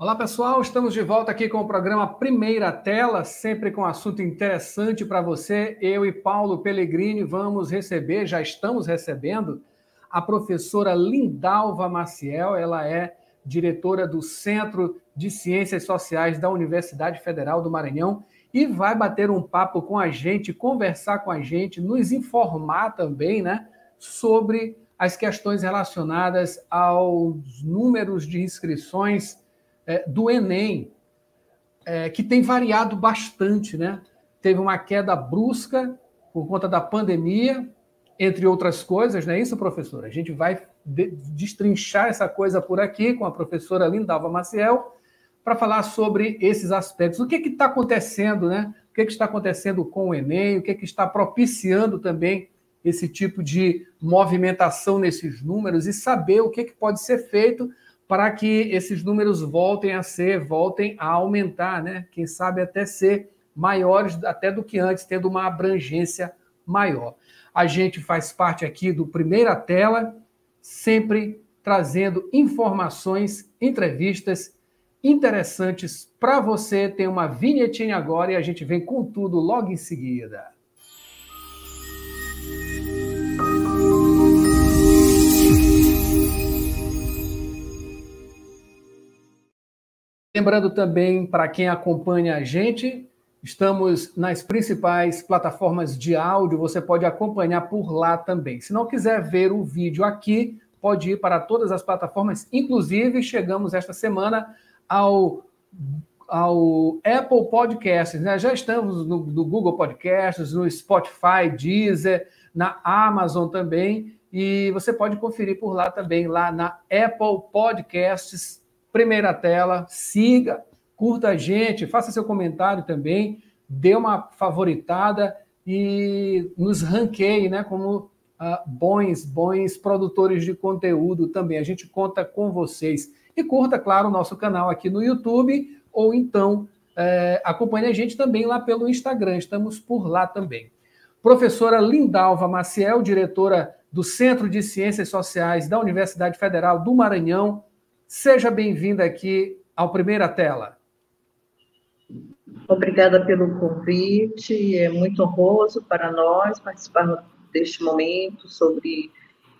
Olá, pessoal. Estamos de volta aqui com o programa Primeira Tela, sempre com assunto interessante para você. Eu e Paulo Pellegrini vamos receber, já estamos recebendo, a professora Lindalva Maciel. Ela é diretora do Centro de Ciências Sociais da Universidade Federal do Maranhão e vai bater um papo com a gente, conversar com a gente, nos informar também, né, sobre as questões relacionadas aos números de inscrições é, do Enem, é, que tem variado bastante, né? Teve uma queda brusca por conta da pandemia, entre outras coisas, não é isso, professora? A gente vai destrinchar essa coisa por aqui com a professora Lindalva Maciel para falar sobre esses aspectos. O que está acontecendo, né? O que, que, está acontecendo com o Enem? O que, que está propiciando também esse tipo de movimentação nesses números e saber o que, que pode ser feito para que esses números voltem a ser, voltem a aumentar, né? Quem sabe até ser maiores até do que antes, tendo uma abrangência maior. A gente faz parte aqui do Primeira Tela, sempre trazendo informações, entrevistas interessantes para você. Tem uma vinhetinha agora e a gente vem com tudo logo em seguida. Lembrando também para quem acompanha a gente, estamos nas principais plataformas de áudio, você pode acompanhar por lá também. Se não quiser ver o vídeo aqui, pode ir para todas as plataformas, inclusive chegamos esta semana ao, ao Apple Podcasts, né? Já estamos no, no Google Podcasts, no Spotify, Deezer, na Amazon também, e você pode conferir por lá também, lá na Apple Podcasts primeira tela, siga, curta a gente, faça seu comentário também, dê uma favoritada e nos ranqueie, né, como uh, bons, bons produtores de conteúdo também. A gente conta com vocês. E curta, claro, o nosso canal aqui no YouTube, ou então é, acompanhe a gente também lá pelo Instagram, estamos por lá também. Professora Lindalva Maciel, diretora do Centro de Ciências Sociais da Universidade Federal do Maranhão, Seja bem-vinda aqui ao Primeira Tela. Obrigada pelo convite, é muito honroso para nós participar deste momento sobre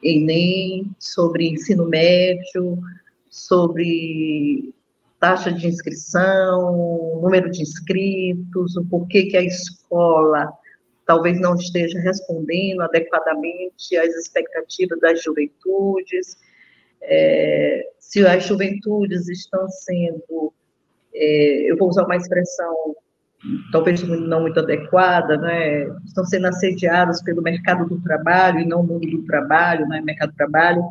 Enem, sobre ensino médio, sobre taxa de inscrição, número de inscritos, o porquê que a escola talvez não esteja respondendo adequadamente às expectativas das juventudes, é, se as juventudes estão sendo, é, eu vou usar uma expressão talvez não muito adequada, né, estão sendo assediadas pelo mercado do trabalho e não o mundo do trabalho, né, mercado do trabalho,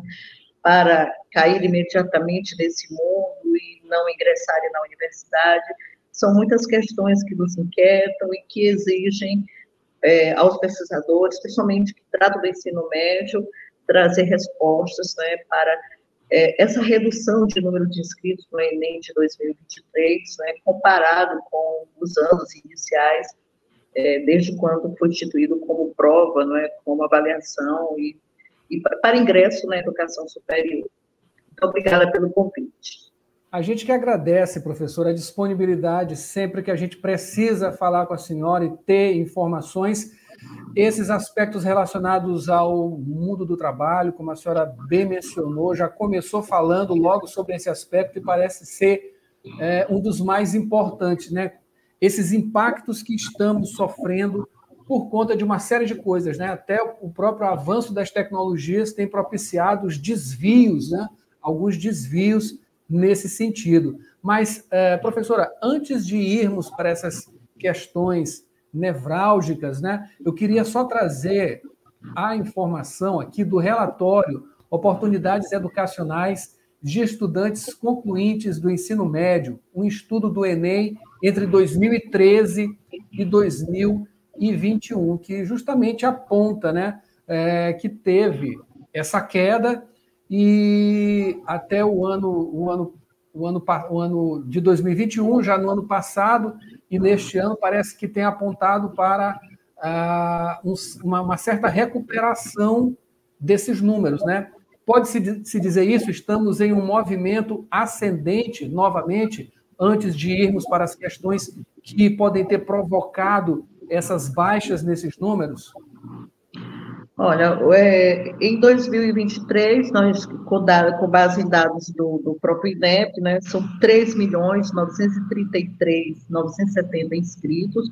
para cair imediatamente nesse mundo e não ingressarem na universidade. São muitas questões que nos inquietam e que exigem é, aos pesquisadores, principalmente que tratam do ensino médio, trazer respostas né, para é, essa redução de número de inscritos no Enem de 2023, né, comparado com os anos iniciais, é, desde quando foi instituído como prova, não é, como avaliação e, e para ingresso na educação superior. Então, obrigada pelo convite. A gente que agradece, professora, a disponibilidade sempre que a gente precisa falar com a senhora e ter informações esses aspectos relacionados ao mundo do trabalho, como a senhora bem mencionou, já começou falando logo sobre esse aspecto e parece ser é, um dos mais importantes, né? Esses impactos que estamos sofrendo por conta de uma série de coisas, né? Até o próprio avanço das tecnologias tem propiciado os desvios, né? Alguns desvios nesse sentido. Mas, é, professora, antes de irmos para essas questões nevrálgicas, né? Eu queria só trazer a informação aqui do relatório Oportunidades Educacionais de Estudantes Concluintes do Ensino Médio, um estudo do Enem entre 2013 e 2021, que justamente aponta né, é, que teve essa queda e até o ano, o ano, o ano, o ano de 2021, já no ano passado, e neste ano parece que tem apontado para uh, um, uma, uma, certa recuperação desses números, né? Pode-se se dizer isso? Estamos em um movimento ascendente, novamente, antes de irmos para as questões que podem ter provocado essas baixas nesses números? Olha, é, em 2023, nós, com, base em dados do, do próprio INEP, né, são 3 milhões 933 970 inscritos.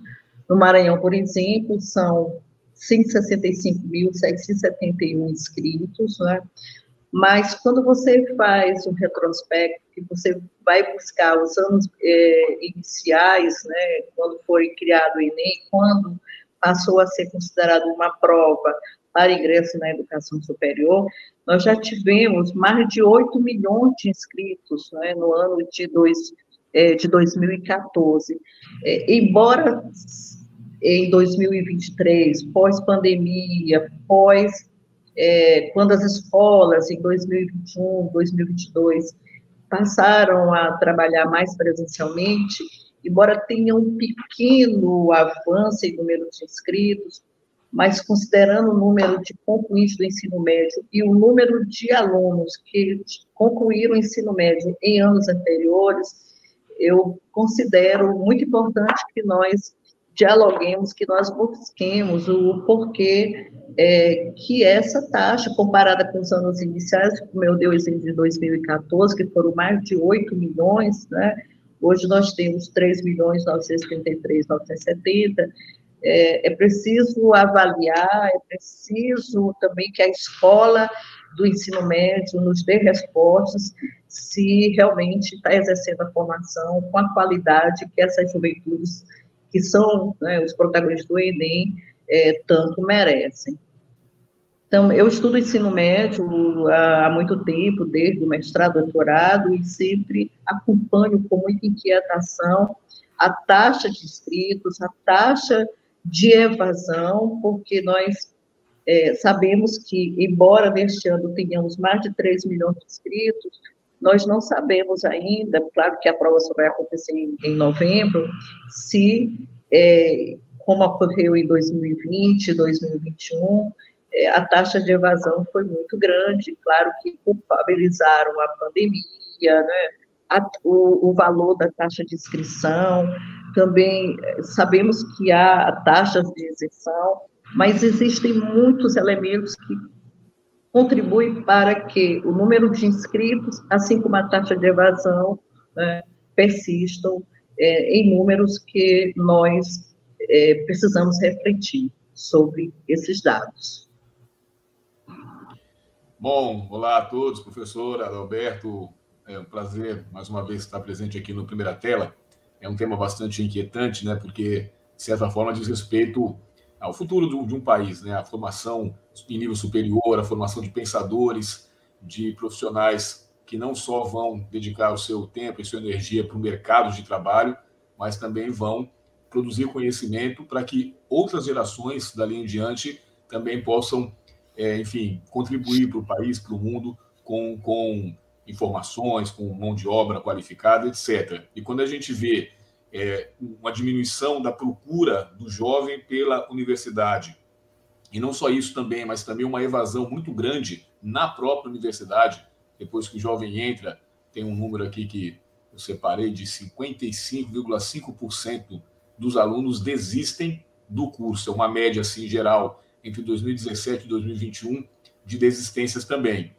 No Maranhão, por exemplo, são 165.771 inscritos, né? Mas quando você faz um retrospecto, que você vai buscar os anos é, iniciais, né, quando foi criado o Enem, quando passou a ser considerado uma prova para ingresso na educação superior, nós já tivemos mais de 8 milhões de inscritos né, no ano de, dois, é, de 2014. É, embora em 2023, pós-pandemia, pós, é, quando as escolas, em 2021, 2022, passaram a trabalhar mais presencialmente, embora tenha um pequeno avanço em número de inscritos, mas considerando o número de concluintes do ensino médio e o número de alunos que concluíram o ensino médio em anos anteriores, eu considero muito importante que nós dialoguemos, que nós busquemos o porquê é, que essa taxa, comparada com os anos iniciais, como eu dei o exemplo de 2014, que foram mais de 8 milhões, né? hoje nós temos 3 milhões 933, 970, é, é preciso avaliar, é preciso também que a escola do ensino médio nos dê respostas se realmente está exercendo a formação com a qualidade que essas juventudes que são né, os protagonistas do Enem, é, tanto merecem. Então, eu estudo ensino médio há muito tempo, desde o mestrado, doutorado, e sempre acompanho com muita inquietação a taxa de inscritos, a taxa de evasão, porque nós é, sabemos que, embora neste ano tenhamos mais de 3 milhões de inscritos, nós não sabemos ainda, claro que a prova só vai acontecer em, em novembro, se, é, como ocorreu em 2020, 2021, é, a taxa de evasão foi muito grande, claro que culpabilizaram a pandemia, né, a, o, o valor da taxa de inscrição, também é, sabemos que há taxas de isenção, mas existem muitos elementos que contribui para que o número de inscritos, assim como a taxa de evasão, né, persistam é, em números que nós é, precisamos refletir sobre esses dados. Bom, olá a todos, professor Adalberto, é um prazer mais uma vez estar presente aqui no Primeira Tela. É um tema bastante inquietante, né, porque, de certa forma, diz respeito ao futuro de um país, né, a formação em nível superior, a formação de pensadores, de profissionais que não só vão dedicar o seu tempo e sua energia para o mercado de trabalho, mas também vão produzir conhecimento para que outras gerações dali em diante também possam, é, enfim, contribuir para o país, para o mundo, com, com informações, com mão de obra qualificada, etc. E quando a gente vê é, uma diminuição da procura do jovem pela universidade, e não só isso também, mas também uma evasão muito grande na própria universidade. Depois que o jovem entra, tem um número aqui que eu separei de 55,5% dos alunos desistem do curso. É uma média assim geral entre 2017 e 2021 de desistências também.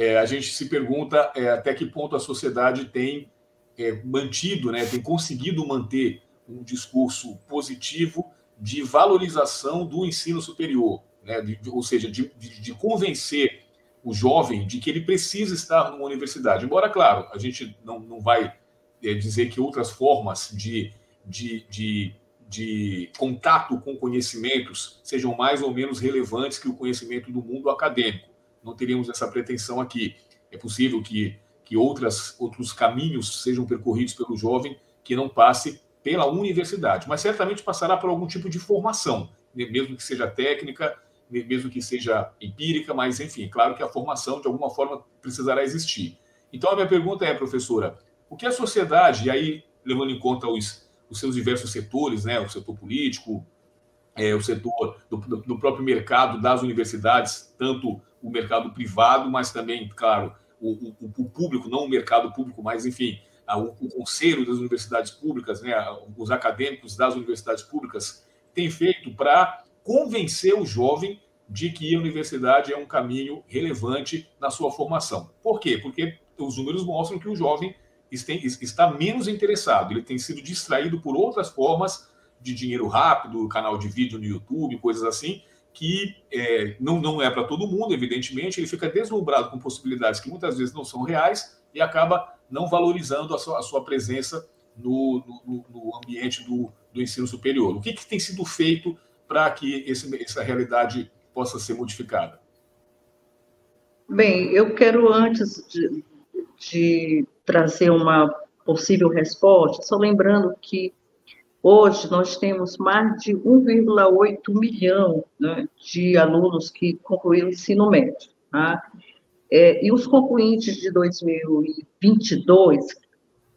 É, a gente se pergunta é, até que ponto a sociedade tem é, mantido, né, tem conseguido manter um discurso positivo de valorização do ensino superior, né? De, ou seja, de, de, de, convencer o jovem de que ele precisa estar numa universidade. Embora, claro, a gente não, não vai é, dizer que outras formas de, de, de, de contato com conhecimentos sejam mais ou menos relevantes que o conhecimento do mundo acadêmico. Não teríamos essa pretensão aqui. É possível que, que outras, outros caminhos sejam percorridos pelo jovem que não passe pela universidade, mas certamente passará por algum tipo de formação, né, mesmo que seja técnica, mesmo que seja empírica, mas enfim, claro que a formação de alguma forma precisará existir. Então a minha pergunta é, professora, o que a sociedade, e aí levando em conta os, os seus diversos setores, né, o setor político, é, o setor do, do, próprio mercado das universidades, tanto o mercado privado, mas também, claro, o, o, o público, não o mercado público, mas, enfim, o, o conselho das universidades públicas, né, os acadêmicos das universidades públicas, tem feito para convencer o jovem de que a universidade é um caminho relevante na sua formação. Por quê? Porque os números mostram que o jovem está menos interessado, ele tem sido distraído por outras formas de dinheiro rápido, canal de vídeo no YouTube, coisas assim, que é, não, não é para todo mundo, evidentemente, ele fica deslumbrado com possibilidades que muitas vezes não são reais e acaba não valorizando a sua, a sua presença no, no, no ambiente do, do, ensino superior. O que, que tem sido feito para que esse, essa realidade possa ser modificada? Bem, eu quero, antes de, de trazer uma possível resposta, só lembrando que Hoje, nós temos mais de 1,8 milhão né, de alunos que concluíram o ensino médio. Tá? É, e os concluintes de 2022,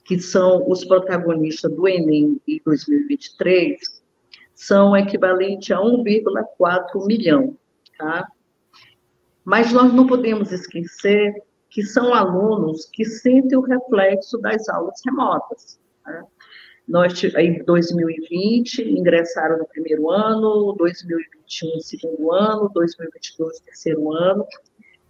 que são os protagonistas do Enem em 2023, são equivalentes a 1,4 milhão. Tá? Mas nós não podemos esquecer que são alunos que sentem o reflexo das aulas remotas. Tá? Nós, em 2020, ingressaram no primeiro ano, 2021, segundo ano, 2022, terceiro ano.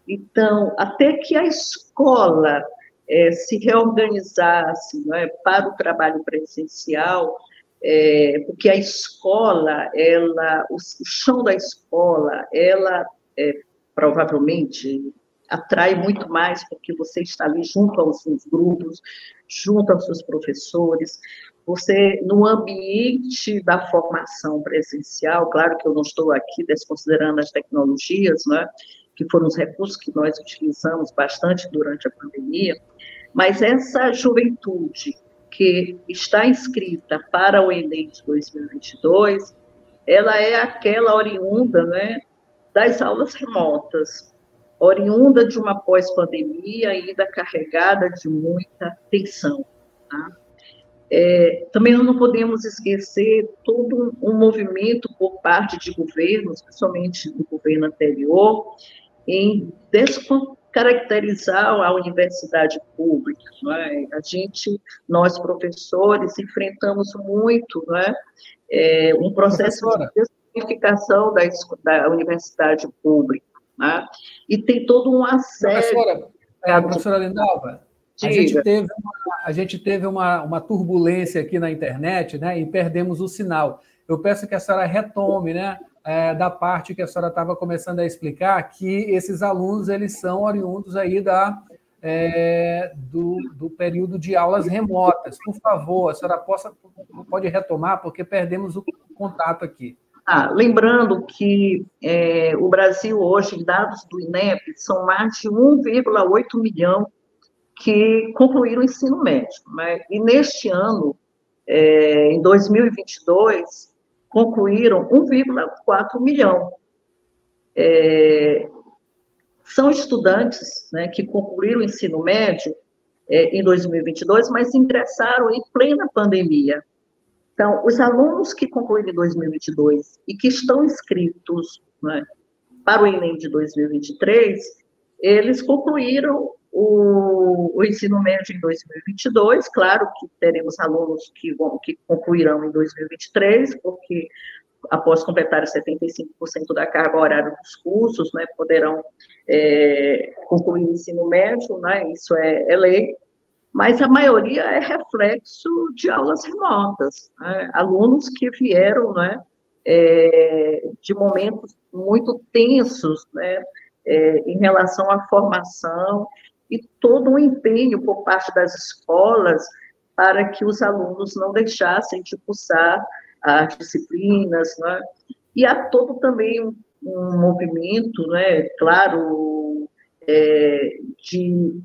Então, até que a escola é, se reorganizasse é, para o trabalho presencial, é, porque a escola, ela, o, o, chão da escola, ela é, provavelmente atrai muito mais porque você está ali junto aos seus grupos, junto aos seus professores, você, no ambiente da formação presencial, claro que eu não estou aqui desconsiderando as tecnologias, né, que foram os recursos que nós utilizamos bastante durante a pandemia, mas essa juventude que está inscrita para o Enem de 2022, ela é aquela oriunda né, das aulas remotas, oriunda de uma pós-pandemia ainda carregada de muita tensão. Tá? É, também não podemos esquecer todo um movimento por parte de governos, principalmente do governo anterior, em descaracterizar a universidade pública. É? A gente, nós professores, enfrentamos muito é? é, um processo de desqualificação da, da universidade pública. É? E tem todo um assédio. Professora, é, professora Lindalva, a gente teve, uma, a gente teve uma, uma turbulência aqui na internet, né? E perdemos o sinal. Eu peço que a senhora retome, né? É, da parte que a senhora estava começando a explicar, que esses alunos eles são oriundos aí da, é, do, do, período de aulas remotas. Por favor, a senhora possa, pode retomar, porque perdemos o contato aqui. Ah, lembrando que é, o Brasil hoje, dados do INEP, são mais de 1,8 milhão que concluíram o ensino médio. Né? E neste ano, é, em 2022, concluíram 1,4 milhão. É, são estudantes né, que concluíram o ensino médio é, em 2022, mas ingressaram em plena pandemia. Então, os alunos que concluíram em 2022 e que estão inscritos né, para o Enem de 2023, eles concluíram o, o, ensino médio em 2022, claro que teremos alunos que, vão, que concluirão em 2023, porque após completar 75% da carga horária dos cursos, né, poderão é, concluir o ensino médio, né, isso é, é, lei, mas a maioria é reflexo de aulas remotas, né, alunos que vieram, né, é, de momentos muito tensos, né, é, em relação à formação e todo um empenho por parte das escolas para que os alunos não deixassem de cursar as disciplinas, né? e há todo também um, movimento, né, claro, é, de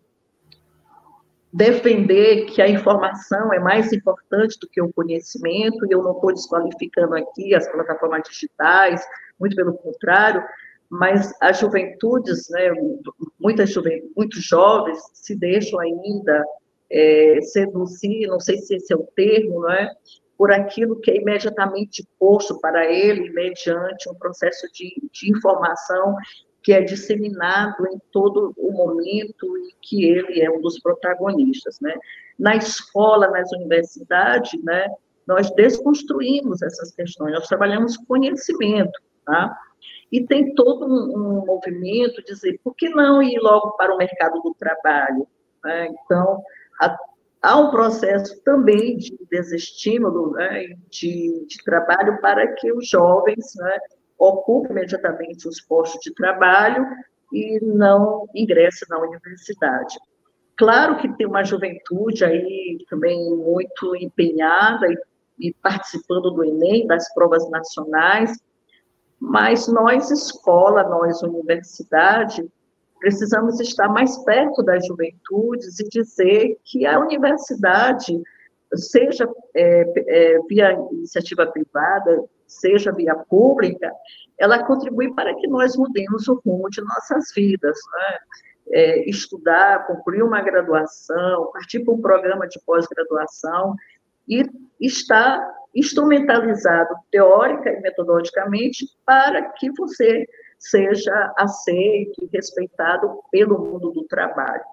defender que a informação é mais importante do que o conhecimento, e eu não estou desqualificando aqui as plataformas digitais, muito pelo contrário, mas as juventudes, né, muitas juventudes, muitos jovens se deixam ainda é, seduzir, não sei se esse é o termo, não é? por aquilo que é imediatamente posto para ele, mediante um processo de, de informação que é disseminado em todo o momento e que ele é um dos protagonistas, né? Na escola, nas universidades, né, nós desconstruímos essas questões, nós trabalhamos conhecimento, tá? E tem todo um, um movimento de dizer, por que não ir logo para o mercado do trabalho? Né? Então, a, há um processo também de desestímulo né, de, de, trabalho para que os jovens né, ocupem imediatamente os postos de trabalho e não ingressem na universidade. Claro que tem uma juventude aí também muito empenhada e, e participando do Enem, das provas nacionais, mas nós, escola, nós, universidade, precisamos estar mais perto das juventudes e dizer que a universidade, seja é, é, via iniciativa privada, seja via pública, ela contribui para que nós mudemos o rumo de nossas vidas. Né? É, estudar, concluir uma graduação, partir para um programa de pós-graduação e estar instrumentalizado teórica e metodologicamente para que você seja aceito e respeitado pelo mundo do trabalho.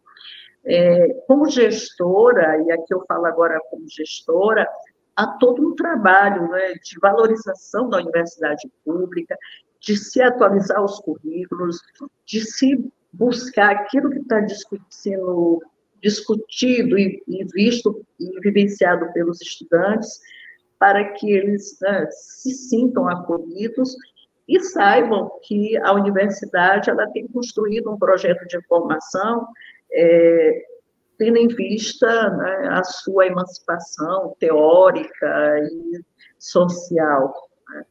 É, como gestora, e aqui eu falo agora como gestora, há todo um trabalho né, de valorização da universidade pública, de se atualizar os currículos, de se buscar aquilo que está sendo discutido e, e, visto e vivenciado pelos estudantes, para que eles né, se sintam acolhidos e saibam que a universidade ela tem construído um projeto de formação é, tendo em vista né, a sua emancipação teórica e social. Né.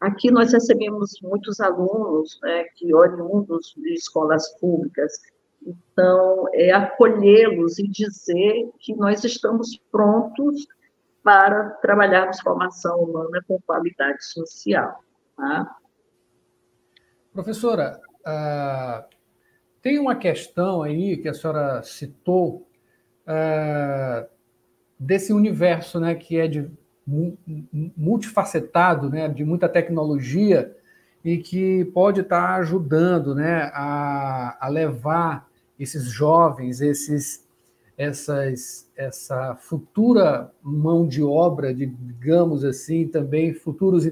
Aqui nós recebemos muitos alunos né, que oriundos de escolas públicas, então é acolhê-los e dizer que nós estamos prontos para trabalharmos formação humana com qualidade social. Tá? Professora, uh, tem uma questão aí que a senhora citou uh, desse universo, né, que é de multifacetado, né, de muita tecnologia e que pode estar ajudando, né, a, a levar esses jovens, esses, essas, essa futura mão de obra, digamos assim, também futuros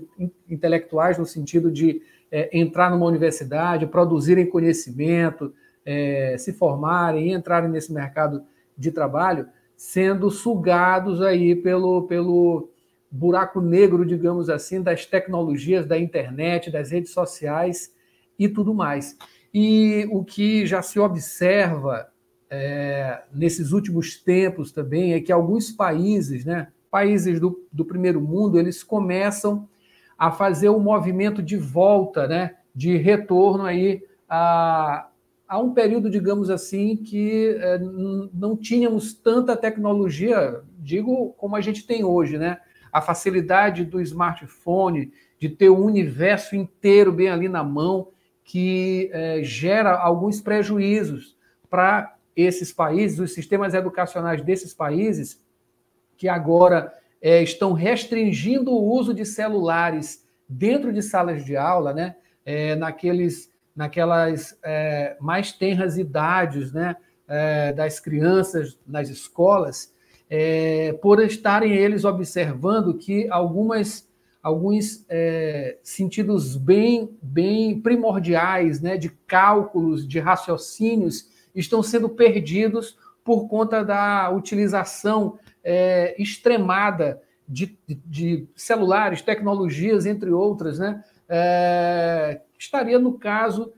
intelectuais no sentido de é, entrar numa universidade, produzirem conhecimento, é, se formarem, entrarem nesse mercado de trabalho, sendo sugados aí pelo, pelo buraco negro, digamos assim, das tecnologias, da internet, das redes sociais e tudo mais. E o que já se observa é, nesses últimos tempos também é que alguns países, né, países do, do primeiro mundo, eles começam a fazer um movimento de volta, né, de retorno aí a, a um período, digamos assim, que é, não tínhamos tanta tecnologia, digo como a gente tem hoje, né? A facilidade do smartphone, de ter o universo inteiro bem ali na mão, que é, gera alguns prejuízos para esses países, os sistemas educacionais desses países, que agora é, estão restringindo o uso de celulares dentro de salas de aula, né? É, naqueles, naquelas é, mais tenras idades, né? É, das crianças nas escolas, é, por estarem eles observando que algumas alguns é, sentidos bem bem primordiais, né? De cálculos, de raciocínios estão sendo perdidos por conta da utilização é, extremada de, de, celulares, tecnologias, entre outras, né? É, estaria, no caso,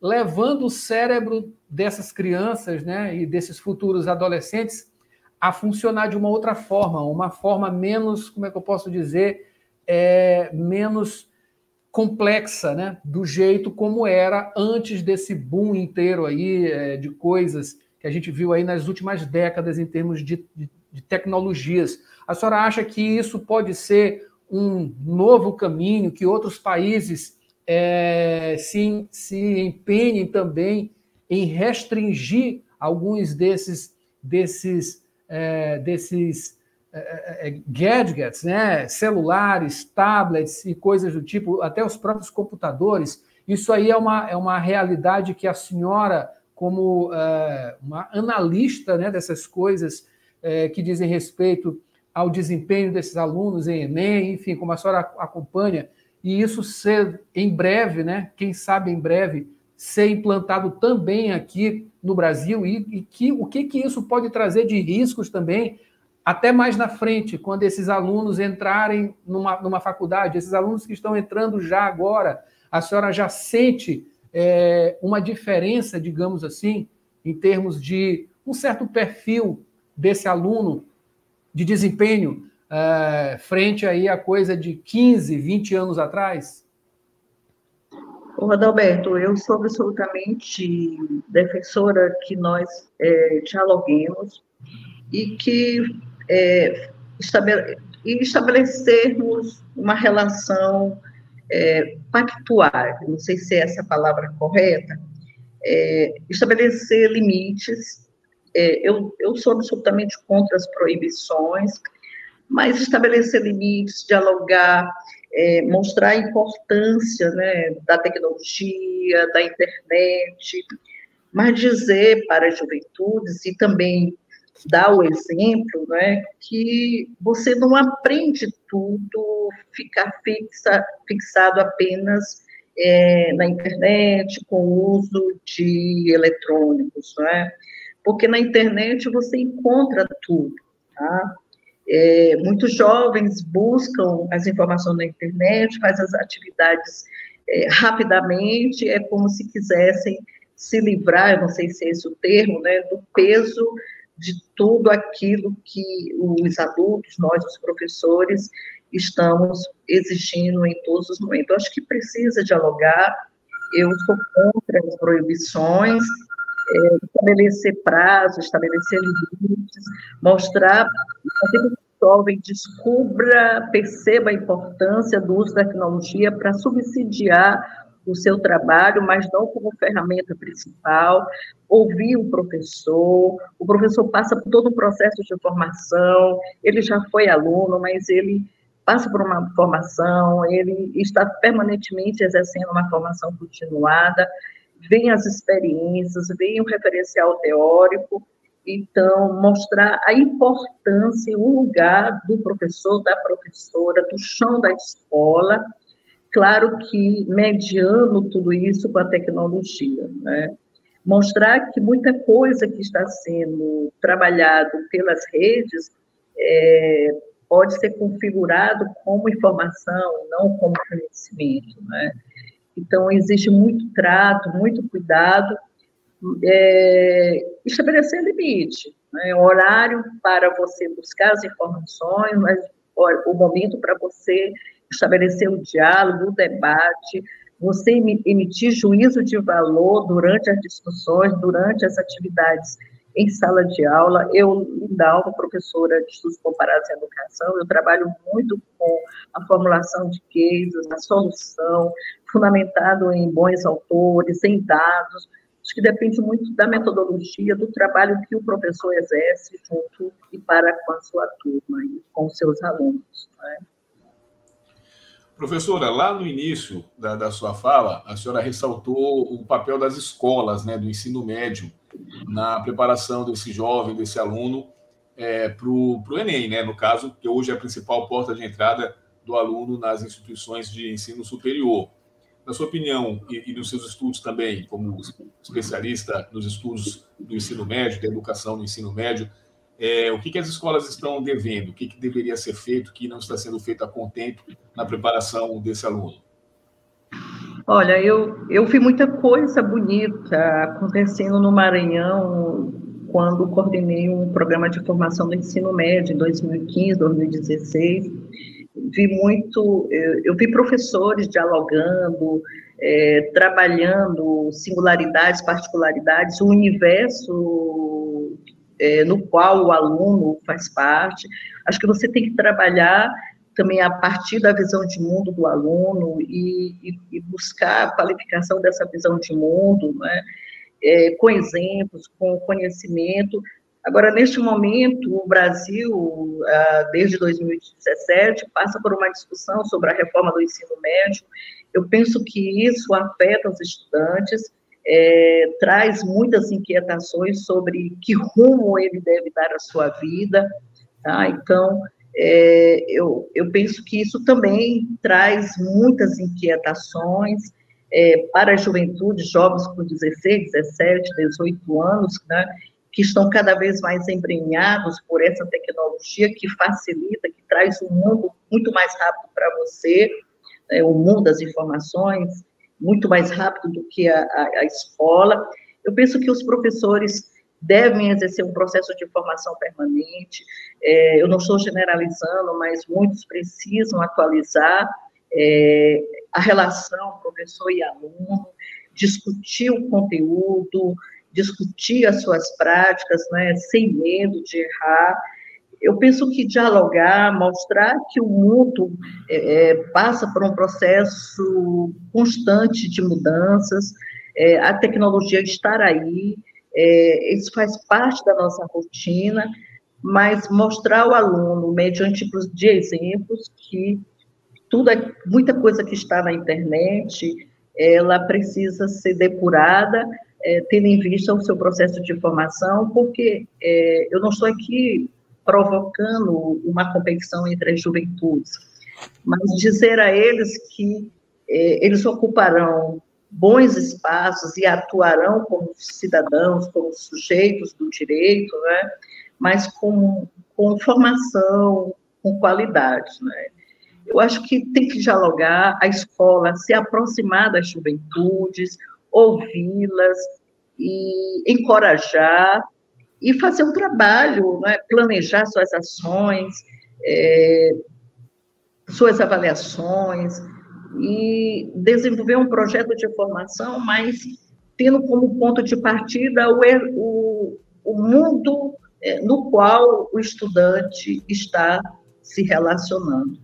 levando o cérebro dessas crianças né, e desses futuros adolescentes a funcionar de uma outra forma, uma forma menos, como é que eu posso dizer, é, menos complexa, né, do jeito como era antes desse boom inteiro aí é, de coisas que a gente viu aí nas últimas décadas em termos de, de de tecnologias. A senhora acha que isso pode ser um novo caminho, que outros países é, se, se empenhem também em restringir alguns desses, desses, é, desses gadgets, né? celulares, tablets e coisas do tipo, até os próprios computadores. Isso aí é uma, é uma realidade que a senhora, como é, uma analista né, dessas coisas é, que dizem respeito ao desempenho desses alunos em Enem, enfim, como a senhora acompanha, e isso ser em breve, né? Quem sabe em breve ser implantado também aqui no Brasil e, e que o que, que isso pode trazer de riscos também até mais na frente, quando esses alunos entrarem numa, numa faculdade, esses alunos que estão entrando já agora, a senhora já sente é, uma diferença, digamos assim, em termos de um certo perfil desse aluno de desempenho é, frente aí a coisa de 15, 20 anos atrás? Ô, Adalberto, eu sou absolutamente defensora que nós é, dialoguemos e que é, estabele e estabelecermos uma relação é, pactuar, não sei se é essa a palavra correta, é, estabelecer limites. É, eu, eu sou absolutamente contra as proibições, mas estabelecer limites, dialogar, é, mostrar a importância né, da tecnologia, da internet, mas dizer para as juventudes e também dá o exemplo, né, que você não aprende tudo, ficar fixa, fixado apenas é, na internet, com o uso de eletrônicos, né? Porque na internet você encontra tudo, tá? É, muitos jovens buscam as informações na internet, fazem as atividades é, rapidamente, é como se quisessem se livrar, não sei se é esse o termo, né, do peso de tudo aquilo que os adultos, nós, os professores, estamos exigindo em todos os momentos. Eu acho que precisa dialogar, eu sou contra as proibições, é, estabelecer prazos, estabelecer limites, mostrar que o jovem descubra, perceba a importância do uso da tecnologia para subsidiar o seu trabalho, mas não como ferramenta principal, ouvir o professor, o professor passa por todo um processo de formação, ele já foi aluno, mas ele passa por uma formação, ele está permanentemente exercendo uma formação continuada, vem as experiências, vem o referencial teórico, então, mostrar a importância e o lugar do professor, da professora, do chão da escola, Claro que mediando tudo isso com a tecnologia, né? Mostrar que muita coisa que está sendo trabalhado pelas redes é, pode ser configurado como informação, não como conhecimento, né? Então, existe muito trato, muito cuidado, é, estabelecer limite, né? horário para você buscar as informações, mas o momento para você estabelecer o diálogo, o debate, você emitir juízo de valor durante as discussões, durante as atividades em sala de aula. Eu, Lindalva, professora de estudos comparados em educação, eu trabalho muito com a formulação de cases, a solução, fundamentado em bons autores, em dados. Acho que depende muito da metodologia, do trabalho que o professor exerce junto e para com a sua turma e com seus alunos. Né? Professora, lá no início da, da, sua fala, a senhora ressaltou o papel das escolas, né, do ensino médio, na preparação desse jovem, desse aluno, é, para o Enem, né, no caso, que hoje é a principal porta de entrada do aluno nas instituições de ensino superior. Na sua opinião, e, e nos seus estudos também, como especialista nos estudos do ensino médio, da educação no ensino médio, é, o que, que, as escolas estão devendo, o que, que, deveria ser feito, que não está sendo feito a contento na preparação desse aluno? Olha, eu, eu vi muita coisa bonita acontecendo no Maranhão quando coordenei um programa de formação do ensino médio em 2015, 2016. Vi muito, eu, eu vi professores dialogando, é, trabalhando singularidades, particularidades, o universo é, no qual o aluno faz parte. Acho que você tem que trabalhar também a partir da visão de mundo do aluno e, e, e buscar a qualificação dessa visão de mundo, né? É, com exemplos, com conhecimento. Agora, neste momento, o Brasil, ah, desde 2017, passa por uma discussão sobre a reforma do ensino médio. Eu penso que isso afeta os estudantes, é, traz muitas inquietações sobre que rumo ele deve dar à sua vida. Tá? Então, é, eu, eu penso que isso também traz muitas inquietações é, para a juventude, jovens com 16, 17, 18 anos, né, que estão cada vez mais embrenhados por essa tecnologia que facilita, que traz um mundo muito mais rápido para você, né, o mundo das informações, muito mais rápido do que a, a, a escola. Eu penso que os professores devem exercer um processo de formação permanente. É, eu não estou generalizando, mas muitos precisam atualizar é, a relação professor e aluno, discutir o conteúdo, discutir as suas práticas, né, sem medo de errar. Eu penso que dialogar, mostrar que o mundo é, é passa por um processo constante de mudanças, é, a tecnologia estar aí, é, isso faz parte da nossa rotina, mas mostrar ao aluno, mediante de exemplos, que tudo, muita coisa que está na internet, ela precisa ser depurada, é, tendo em vista o seu processo de formação, porque é, eu não estou aqui provocando uma competição entre as juventudes, mas dizer a eles que é, eles ocuparão bons espaços e atuarão como cidadãos, como sujeitos do direito, né? mas com, com formação, com qualidade. Né? Eu acho que tem que dialogar, a escola se aproximar das juventudes, ouvi-las e encorajar e fazer um trabalho, né? planejar suas ações, é, suas avaliações, e desenvolver um projeto de formação, mas tendo como ponto de partida o, o, o mundo é, no qual o estudante está se relacionando.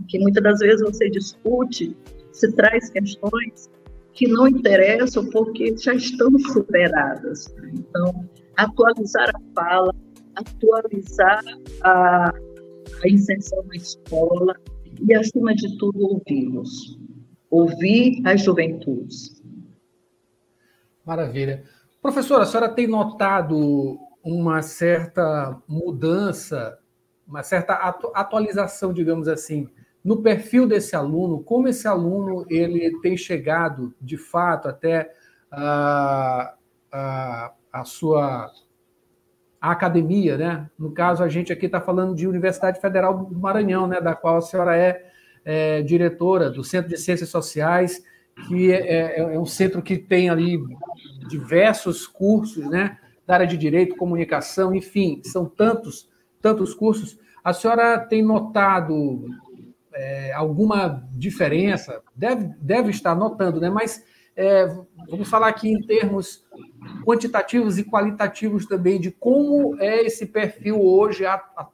Porque muitas das vezes você discute, se traz questões que não interessam porque já estão superadas. Então, atualizar a fala, atualizar a, a inserção na escola, e, acima de tudo, ouvi-los. Ouvir as juventudes. Maravilha. Professora, a senhora tem notado uma certa mudança, uma certa atualização, digamos assim, no perfil desse aluno, como esse aluno ele tem chegado, de fato, até a, a, a sua a academia, né? No caso, a gente aqui está falando de Universidade Federal do Maranhão, né? Da qual a senhora é, é diretora do Centro de Ciências Sociais, que é, é, é, um centro que tem ali diversos cursos, né? Da área de direito, comunicação, enfim, são tantos, tantos cursos. A senhora tem notado é, alguma diferença? Deve, deve estar notando, né? Mas é, vamos falar aqui em termos quantitativos e qualitativos também de como é esse perfil hoje,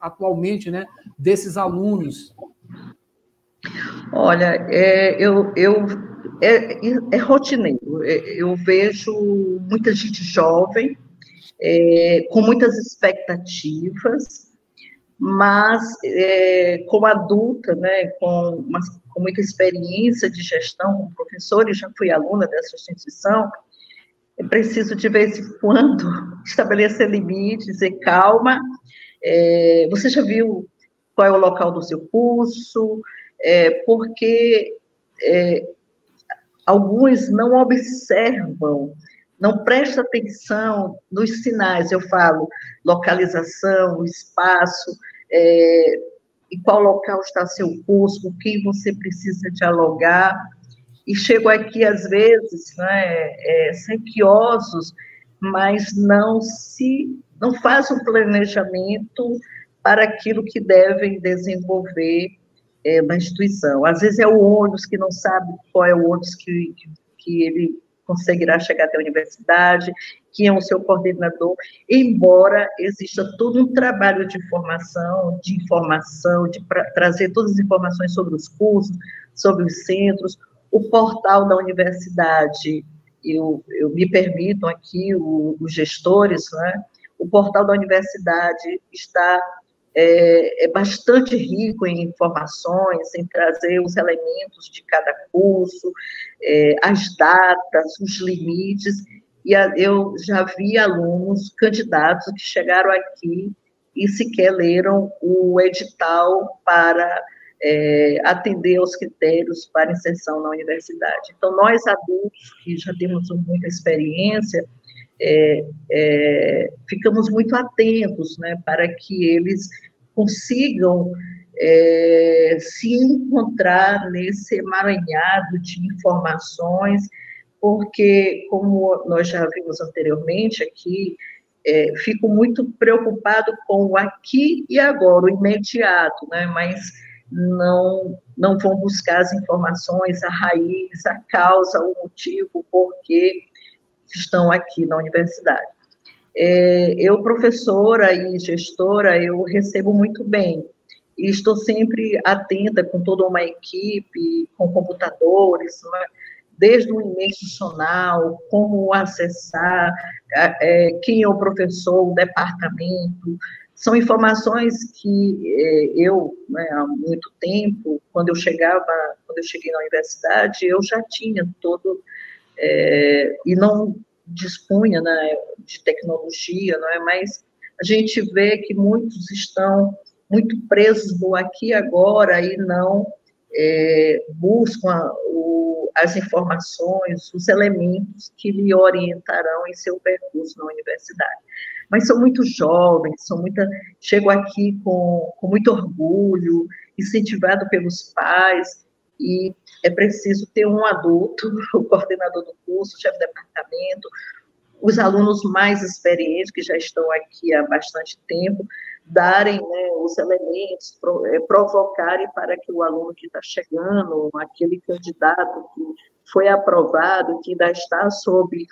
atualmente, né, desses alunos. Olha, é, eu, eu é, é, rotineiro. É, eu vejo muita gente jovem, é, com muitas expectativas, mas é, como adulta, né, com uma com muita experiência de gestão como professor, e já fui aluna dessa instituição, é preciso, de vez em quando, estabelecer limites e calma. É, você já viu qual é o local do seu curso? É, porque é, alguns não observam, não prestam atenção nos sinais, eu falo, localização, espaço, é, em qual local está seu curso, com quem você precisa dialogar. E chego aqui, às vezes, né, é, sequiosos, mas não se não faz um planejamento para aquilo que devem desenvolver é, na instituição. Às vezes é o ônibus que não sabe qual é o ônibus que, que, que ele conseguirá chegar até a universidade, quem é o seu coordenador, embora exista todo um trabalho de formação, de informação, de trazer todas as informações sobre os cursos, sobre os centros, o portal da universidade, eu, eu me permito aqui, o, os gestores, né, o portal da universidade está é, é, bastante rico em informações, em trazer os elementos de cada curso, é, as datas, os limites, e a, eu já vi alunos, candidatos, que chegaram aqui e sequer leram o edital para é, atender aos critérios para inserção na universidade. Então, nós adultos, que já temos muita experiência, é, é, ficamos muito atentos né, para que eles consigam é, se encontrar nesse emaranhado de informações, porque, como nós já vimos anteriormente aqui, é, fico muito preocupado com o aqui e agora, o imediato, né? mas não, não vão buscar as informações, a raiz, a causa, o motivo, por que estão aqui na universidade. É, eu, professora e gestora, eu recebo muito bem, e estou sempre atenta com toda uma equipe, com computadores, é? desde o e-mail institucional, como acessar, é, quem é o professor, o departamento, são informações que é, eu, né, há muito tempo, quando eu chegava, quando eu cheguei na universidade, eu já tinha todo, é, e não dispunha né, de tecnologia, não é? Mas a gente vê que muitos estão muito presos no aqui agora e não é, buscam o, as informações, os elementos que lhe orientarão em seu percurso na universidade. Mas são muito jovens, são muita, chego aqui com, com muito orgulho, incentivado pelos pais, e é preciso ter um adulto, o coordenador do curso, o chefe de departamento, os alunos mais experientes, que já estão aqui há bastante tempo, darem né, os elementos, é, provocarem para que o aluno que está chegando, aquele candidato que foi aprovado, que ainda está sob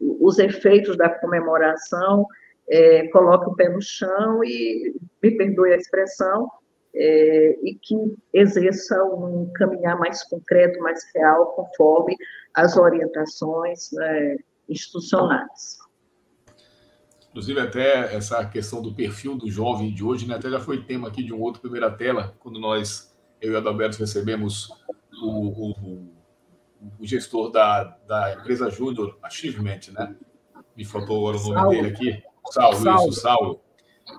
os efeitos da comemoração, é, coloque o pé no chão e, me perdoe a expressão, é, e que exerça um caminhar mais concreto, mais real, conforme as orientações né, institucionais. Inclusive, até essa questão do perfil do jovem de hoje, né, até já foi tema aqui de um outro primeira tela, quando nós, eu e o Adalberto, recebemos o, o, o gestor da, da empresa Júnior Achievement, né? Me faltou agora o nome Saulo. dele aqui. Saulo, Saulo, isso, Saulo.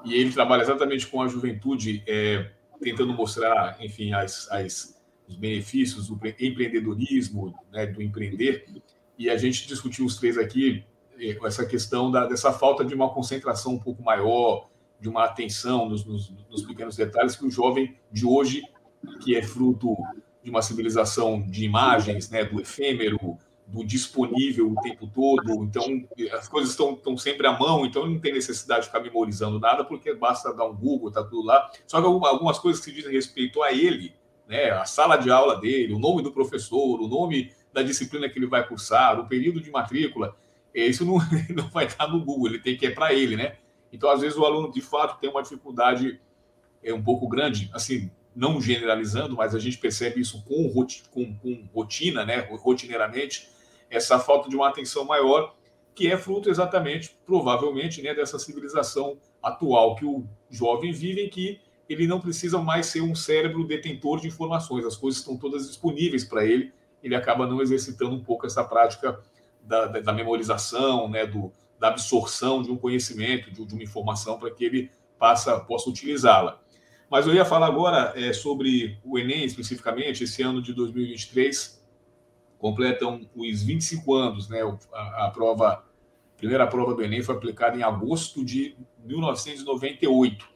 E ele trabalha exatamente com a juventude, é, tentando mostrar, enfim, as, as, os benefícios do empreendedorismo, né, do empreender. E a gente discutiu os três aqui essa questão da, dessa falta de uma concentração um pouco maior, de uma atenção nos, nos, nos pequenos detalhes que o jovem de hoje, que é fruto de uma civilização de imagens, né, do efêmero, do disponível o tempo todo. Então, as coisas estão, estão sempre à mão, então não tem necessidade de ficar memorizando nada, porque basta dar um Google, tá tudo lá. Só que algumas coisas que dizem respeito a ele, né, a sala de aula dele, o nome do professor, o nome da disciplina que ele vai cursar, o período de matrícula, isso não, não vai estar no Google, ele tem que ir para ele, né? Então, às vezes, o aluno, de fato, tem uma dificuldade é, um pouco grande, assim, não generalizando, mas a gente percebe isso com, com, com rotina, né, rotineiramente, essa falta de uma atenção maior, que é fruto exatamente, provavelmente, né, dessa civilização atual que o jovem vive, em que ele não precisa mais ser um cérebro detentor de informações, as coisas estão todas disponíveis para ele, ele acaba não exercitando um pouco essa prática da, da, memorização, né, do, da absorção de um conhecimento, de, de uma informação, para que ele passa, possa utilizá-la. Mas eu ia falar agora é, sobre o Enem, especificamente, esse ano de 2023, completam os 25 anos, né? A, a prova, a primeira prova do Enem foi aplicada em agosto de 1998.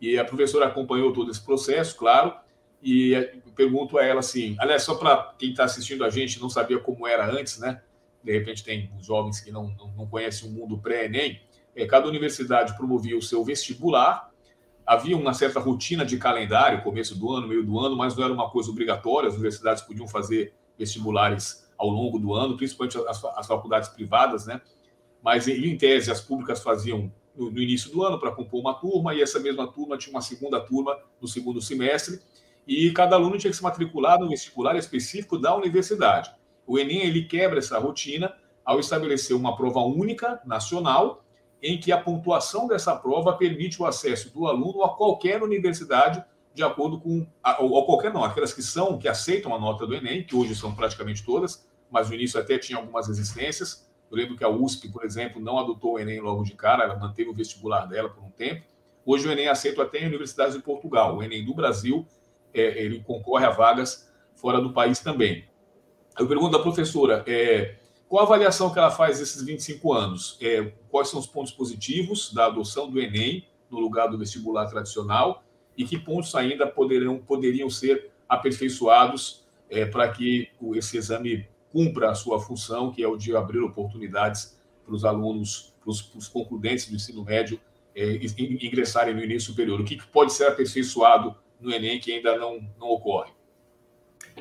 E a professora acompanhou todo esse processo, claro, e pergunto a ela assim, aliás, só para quem está assistindo a gente não sabia como era antes, né? De repente tem jovens que não, não, não conhecem o mundo pré-ENEM. É, cada universidade promovia o seu vestibular, havia uma certa rotina de calendário, começo do ano, meio do ano, mas não era uma coisa obrigatória, as universidades podiam fazer vestibulares ao longo do ano, principalmente as, as faculdades privadas, né? Mas, em tese, as públicas faziam no, no início do ano para compor uma turma, e essa mesma turma tinha uma segunda turma no segundo semestre, e cada aluno tinha que se matricular no vestibular específico da universidade. O Enem ele quebra essa rotina ao estabelecer uma prova única nacional em que a pontuação dessa prova permite o acesso do aluno a qualquer universidade de acordo com ou, qualquer não, aquelas que são que aceitam a nota do Enem, que hoje são praticamente todas, mas no início até tinha algumas resistências. Eu lembro que a USP, por exemplo, não adotou o Enem logo de cara, ela manteve o vestibular dela por um tempo. Hoje o Enem é aceito até em universidades de Portugal. O Enem do Brasil, é, ele concorre a vagas fora do país também. Eu pergunto à professora, é, qual a avaliação que ela faz desses 25 anos? É, quais são os pontos positivos da adoção do Enem no lugar do vestibular tradicional e que pontos ainda poderiam, poderiam ser aperfeiçoados é, para que esse exame cumpra a sua função, que é o de abrir oportunidades para os alunos, para os, concludentes do ensino médio é, ingressarem no ensino superior? O que pode ser aperfeiçoado no Enem que ainda não, não ocorre?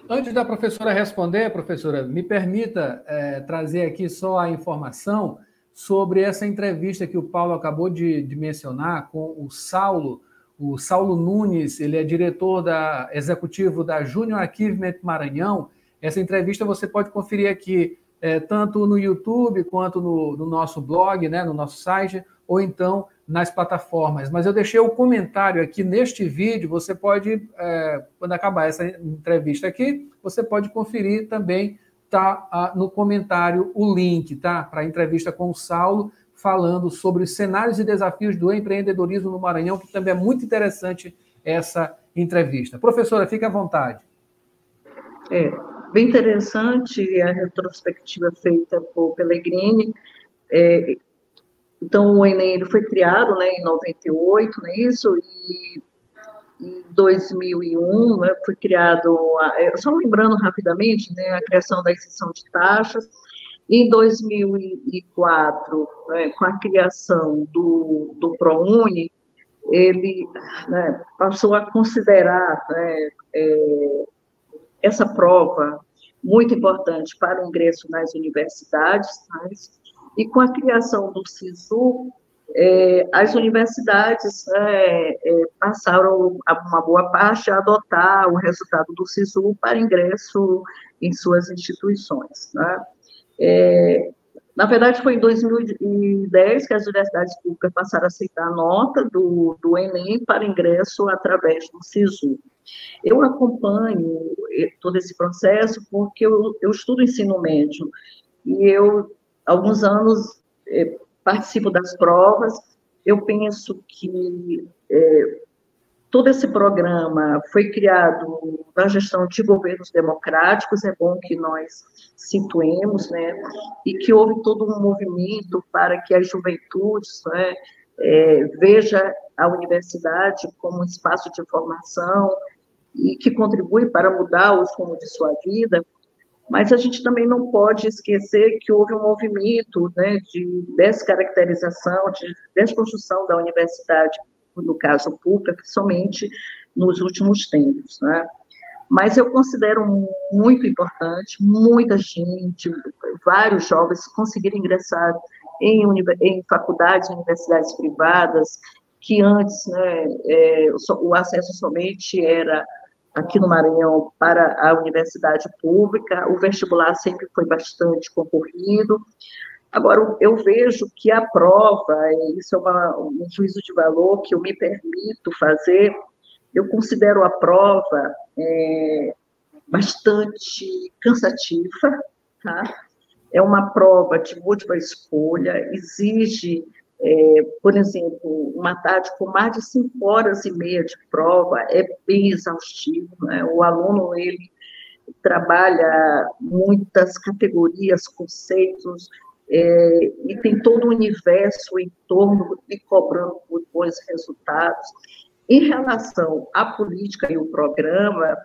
Antes da professora responder, professora, me permita é, trazer aqui só a informação sobre essa entrevista que o Paulo acabou de, de, mencionar com o Saulo. O Saulo Nunes, ele é diretor da, executivo da Junior Achievement Maranhão. Essa entrevista você pode conferir aqui, é, tanto no YouTube quanto no, no nosso blog, né, no nosso site, ou então nas plataformas. Mas eu deixei o comentário aqui neste vídeo. Você pode, é, quando acabar essa entrevista aqui, você pode conferir também tá no comentário o link, tá, para a entrevista com o Saulo falando sobre os cenários e desafios do empreendedorismo no Maranhão, que também é muito interessante essa entrevista. Professora, fique à vontade. É, bem interessante a retrospectiva feita por Pellegrini. É, então, o Enem ele foi criado né, em 98, não é isso? E em 2001 né, foi criado, a, só lembrando rapidamente, né, a criação da isenção de taxas. Em 2004, né, com a criação do, do ProUni, ele né, passou a considerar né, é, essa prova muito importante para o ingresso nas universidades, e com a criação do SISU, é, as universidades é, é, passaram uma boa parte a adotar o resultado do SISU para ingresso em suas instituições. Né? É, na verdade, foi em 2010 que as universidades públicas passaram a aceitar a nota do, do Enem para ingresso através do SISU. Eu acompanho é, todo esse processo porque eu, eu estudo ensino médio e eu alguns anos é, participo das provas. Eu penso que é, todo esse programa foi criado na gestão de governos democráticos, é bom que nós situemos, né, e que houve todo um movimento para que as juventudes né, é, veja a universidade como um espaço de formação e que contribui para mudar os rumos de sua vida, mas a gente também não pode esquecer que houve um movimento né, de descaracterização, de desconstrução da universidade, no caso pública, somente nos últimos tempos. Né? Mas eu considero muito importante, muita gente, vários jovens conseguirem ingressar em, em faculdades, universidades privadas, que antes né, é, o acesso somente era aqui no Maranhão para a universidade pública, o vestibular sempre foi bastante concorrido. Agora, eu vejo que a prova, isso é uma, um juízo de valor que eu me permito fazer, eu considero a prova é, bastante cansativa, tá? É uma prova de múltipla escolha, exige é, por exemplo, uma tarde com mais de cinco horas e meia de prova é bem exaustivo. Né? O aluno ele trabalha muitas categorias, conceitos, é, e tem todo o universo em torno de cobrando por bons resultados. Em relação à política e o programa,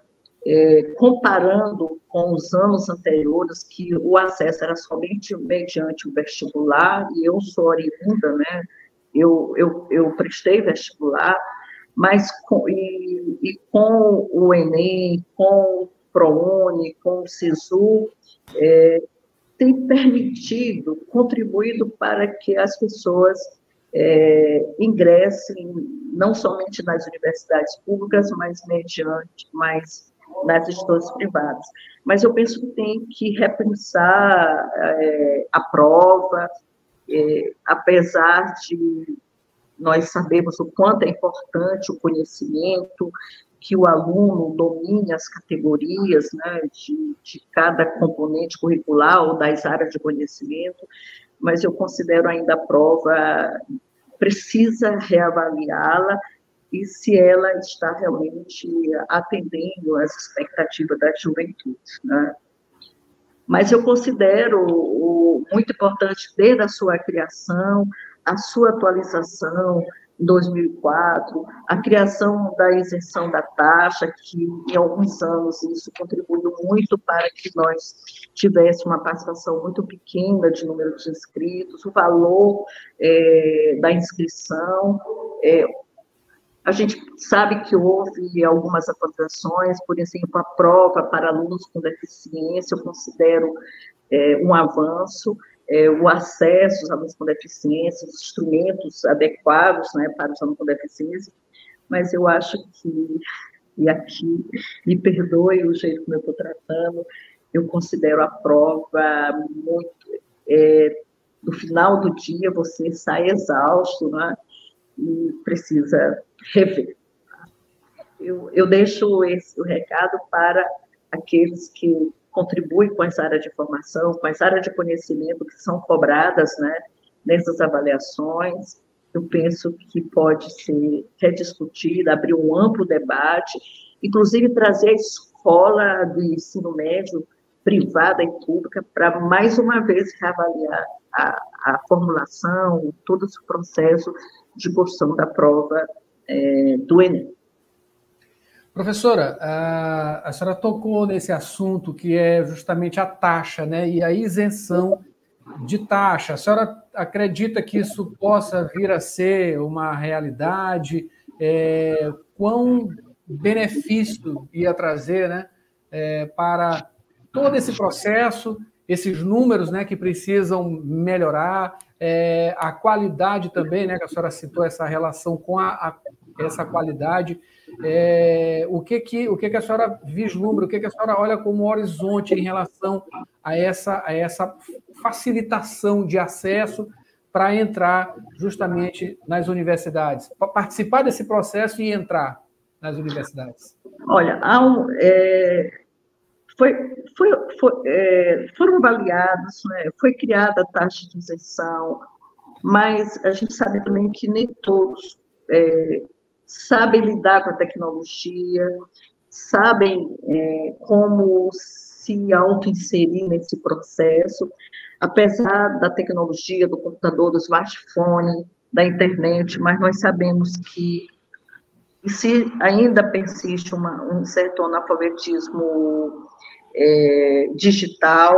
é, comparando com os anos anteriores, que o acesso era somente mediante o vestibular, e eu sou oriunda, né? Eu, eu, eu prestei vestibular, mas com, e, e com o Enem, com o ProUni, com o SISU, é, tem permitido, contribuído para que as pessoas é, ingressem não somente nas universidades públicas, mas mediante, mas nas instituições privadas. Mas eu penso que tem que repensar é, a prova, é, apesar de nós sabemos o quanto é importante o conhecimento, que o aluno domine as categorias né, de, de cada componente curricular ou das áreas de conhecimento, mas eu considero ainda a prova precisa reavaliá-la e se ela está realmente atendendo às expectativas da juventude. Né? Mas eu considero muito importante, desde a sua criação, a sua atualização, em 2004, a criação da isenção da taxa, que em alguns anos isso contribuiu muito para que nós tivéssemos uma participação muito pequena de número de inscritos, o valor é, da inscrição. É, a gente sabe que houve algumas atualizações, por exemplo, a prova para alunos com deficiência, eu considero é, um avanço, é, o acesso aos alunos com deficiência, os instrumentos adequados né, para os alunos com deficiência, mas eu acho que, e aqui me perdoe o jeito como eu estou tratando, eu considero a prova muito. É, no final do dia, você sai exausto né, e precisa. Eu, eu deixo esse o recado para aqueles que contribui com as áreas de formação, com as áreas de conhecimento que são cobradas né, nessas avaliações. Eu penso que pode ser rediscutida, abrir um amplo debate, inclusive trazer a escola do ensino médio privada e pública para, mais uma vez, reavaliar a, a formulação, todo esse processo de construção da prova é, do Enem. Professora, a, a senhora tocou nesse assunto que é justamente a taxa, né? E a isenção de taxa. A senhora acredita que isso possa vir a ser uma realidade? É, quão benefício ia trazer, né? É, para todo esse processo, esses números, né? Que precisam melhorar, é, a qualidade também, né? Que a senhora citou essa relação com a, a essa qualidade. É, o que que o que que a senhora vislumbra, o que que a senhora olha como horizonte em relação a essa a essa facilitação de acesso para entrar justamente nas universidades, para participar desse processo e entrar nas universidades? Olha, é, foi, foi, foi é, foram avaliados, né, foi criada a taxa de isenção, mas a gente sabe também que nem todos é, sabem lidar com a tecnologia, sabem é, como se auto-inserir nesse processo, apesar da tecnologia, do computador, do smartphone, da internet, mas nós sabemos que se ainda persiste uma, um certo analfabetismo é, digital,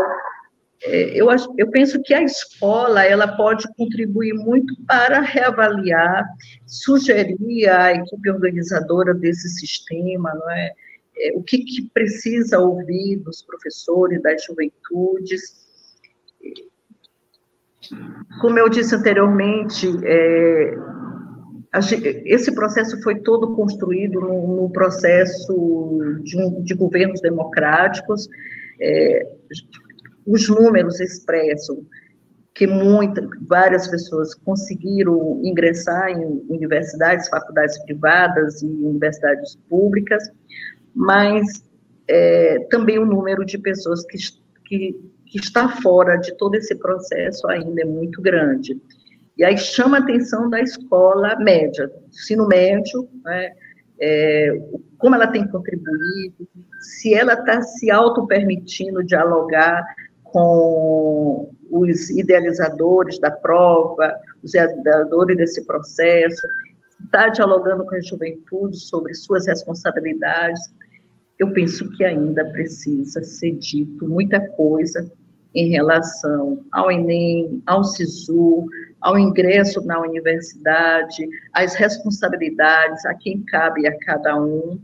eu, acho, eu penso que a escola ela pode contribuir muito para reavaliar, sugerir à equipe organizadora desse sistema, não é? é o que, que, precisa ouvir dos professores, das juventudes. Como eu disse anteriormente, é, esse processo foi todo construído no, no processo de, de, governos democráticos. É, os números expressam que muitas, várias pessoas conseguiram ingressar em universidades, faculdades privadas e universidades públicas, mas é, também o número de pessoas que, que, que está fora de todo esse processo ainda é muito grande. E aí chama a atenção da escola média, ensino médio, né, é, como ela tem contribuído, se ela está se auto-permitindo dialogar com os idealizadores da prova, os idealizadores desse processo, está dialogando com a juventude sobre suas responsabilidades. Eu penso que ainda precisa ser dito muita coisa em relação ao Enem, ao SISU, ao ingresso na universidade, às responsabilidades, a quem cabe a cada um,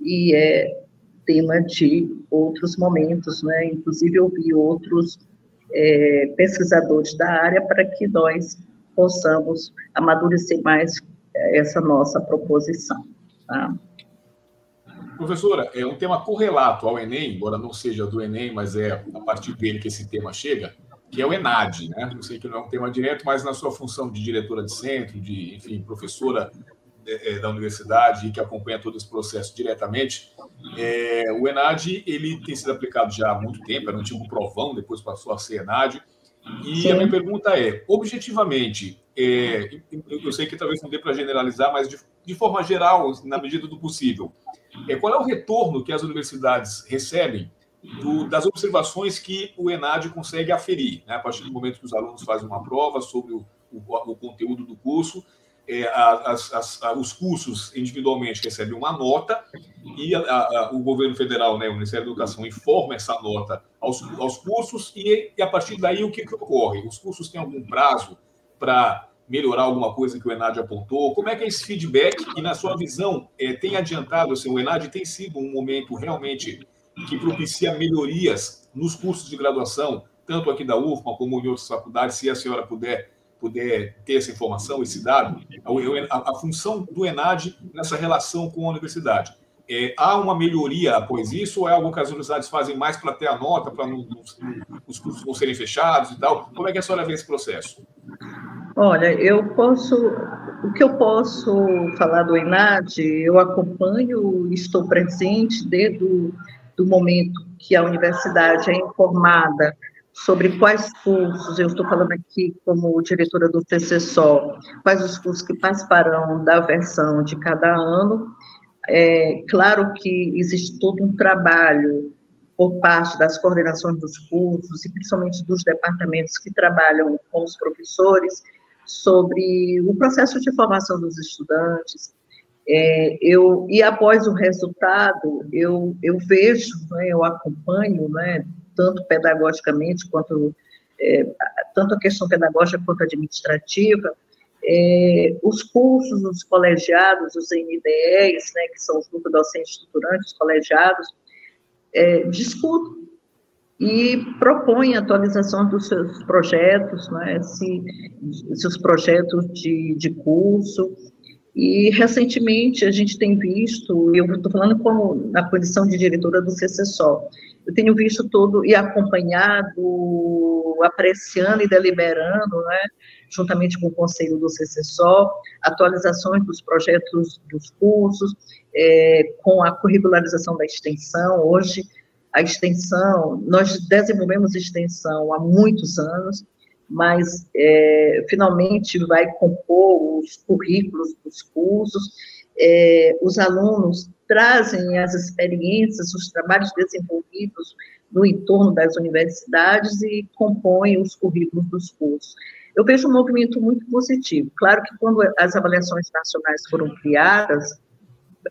e é tema de outros momentos, né? Inclusive, ouvi outros é, pesquisadores da área para que nós possamos amadurecer mais é, essa nossa proposição. Tá? Professora, é um tema correlato ao Enem, embora não seja do Enem, mas é a partir dele que esse tema chega, que é o ENAD, né? Eu sei que não é um tema direto, mas na sua função de diretora de centro, de, enfim, professora é, da universidade que acompanha todo esse processo diretamente, é, o ENAD ele tem sido aplicado já há muito tempo, era um antigo provão, depois passou a ser ENAD. E Sim. a minha pergunta é, objetivamente, é, eu sei que talvez não dê para generalizar, mas de, de, forma geral, na medida do possível, é, qual é o retorno que as universidades recebem do, das observações que o ENAD consegue aferir, né, a partir do momento que os alunos fazem uma prova sobre o, o, o conteúdo do curso é, as, as, os cursos individualmente recebem uma nota e a, a, o governo federal, né, o Ministério da Educação, informa essa nota aos, aos cursos e, e, a partir daí o que, que ocorre? Os cursos têm algum prazo para melhorar alguma coisa que o Enad apontou? Como é que é esse feedback? E na sua visão, é, tem adiantado, assim, o Enad tem sido um momento realmente que propicia melhorias nos cursos de graduação, tanto aqui da UFMA como em outras faculdades, se a senhora puder puder ter essa informação, esse dado, a, a função do ENAD nessa relação com a universidade. É, há uma melhoria após isso ou é algo que as universidades fazem mais para ter a nota, para os cursos não serem fechados e tal? Como é que a senhora vê esse processo? Olha, eu posso, o que eu posso falar do ENAD, eu acompanho, estou presente desde o do momento que a universidade é informada sobre quais cursos, eu estou falando aqui como diretora do TCSO, quais os cursos que participarão da versão de cada ano. É claro que existe todo um trabalho por parte das coordenações dos cursos e principalmente dos departamentos que trabalham com os professores sobre o processo de formação dos estudantes. É, eu e após o resultado eu, eu vejo, né, eu acompanho, né, tanto pedagogicamente quanto é, tanto a questão pedagógica quanto administrativa, é, os cursos, os colegiados, os NDEs, né, que são os grupos docentes estruturantes, colegiados, é, discutem e propõem atualização dos seus projetos, né, se, seus projetos de, de curso, e recentemente a gente tem visto, eu estou falando como na condição de diretora do CCSO, eu tenho visto todo e acompanhado, apreciando e deliberando, né, juntamente com o conselho do CCSO, atualizações dos projetos dos cursos, é, com a curricularização da extensão. Hoje, a extensão, nós desenvolvemos extensão há muitos anos, mas é, finalmente vai compor os currículos dos cursos. É, os alunos trazem as experiências, os trabalhos desenvolvidos no entorno das universidades e compõem os currículos dos cursos. Eu vejo um movimento muito positivo. Claro que quando as avaliações nacionais foram criadas,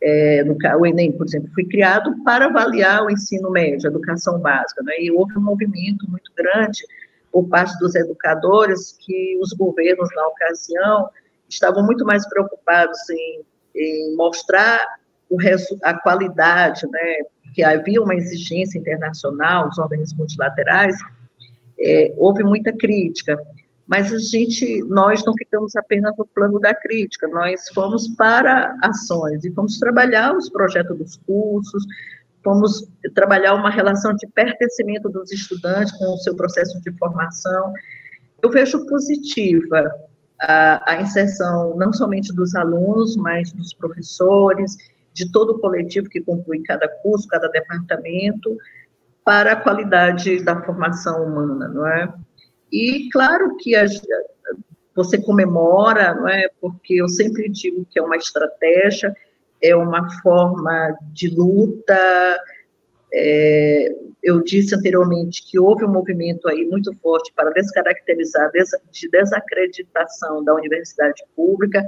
é, no, o Enem, por exemplo, foi criado para avaliar o ensino médio, a educação básica, né? e houve um movimento muito grande por parte dos educadores que os governos, na ocasião, estavam muito mais preocupados em, em mostrar a qualidade, né, que havia uma exigência internacional, os organismos multilaterais, é, houve muita crítica, mas a gente, nós não ficamos apenas no plano da crítica, nós fomos para ações e fomos trabalhar os projetos dos cursos, fomos trabalhar uma relação de pertencimento dos estudantes com o seu processo de formação. Eu vejo positiva a, a inserção não somente dos alunos, mas dos professores, de todo o coletivo que compõe cada curso, cada departamento, para a qualidade da formação humana, não é? E claro que a, você comemora, não é? Porque eu sempre digo que é uma estratégia, é uma forma de luta. É, eu disse anteriormente que houve um movimento aí muito forte para descaracterizar, de desacreditação da universidade pública,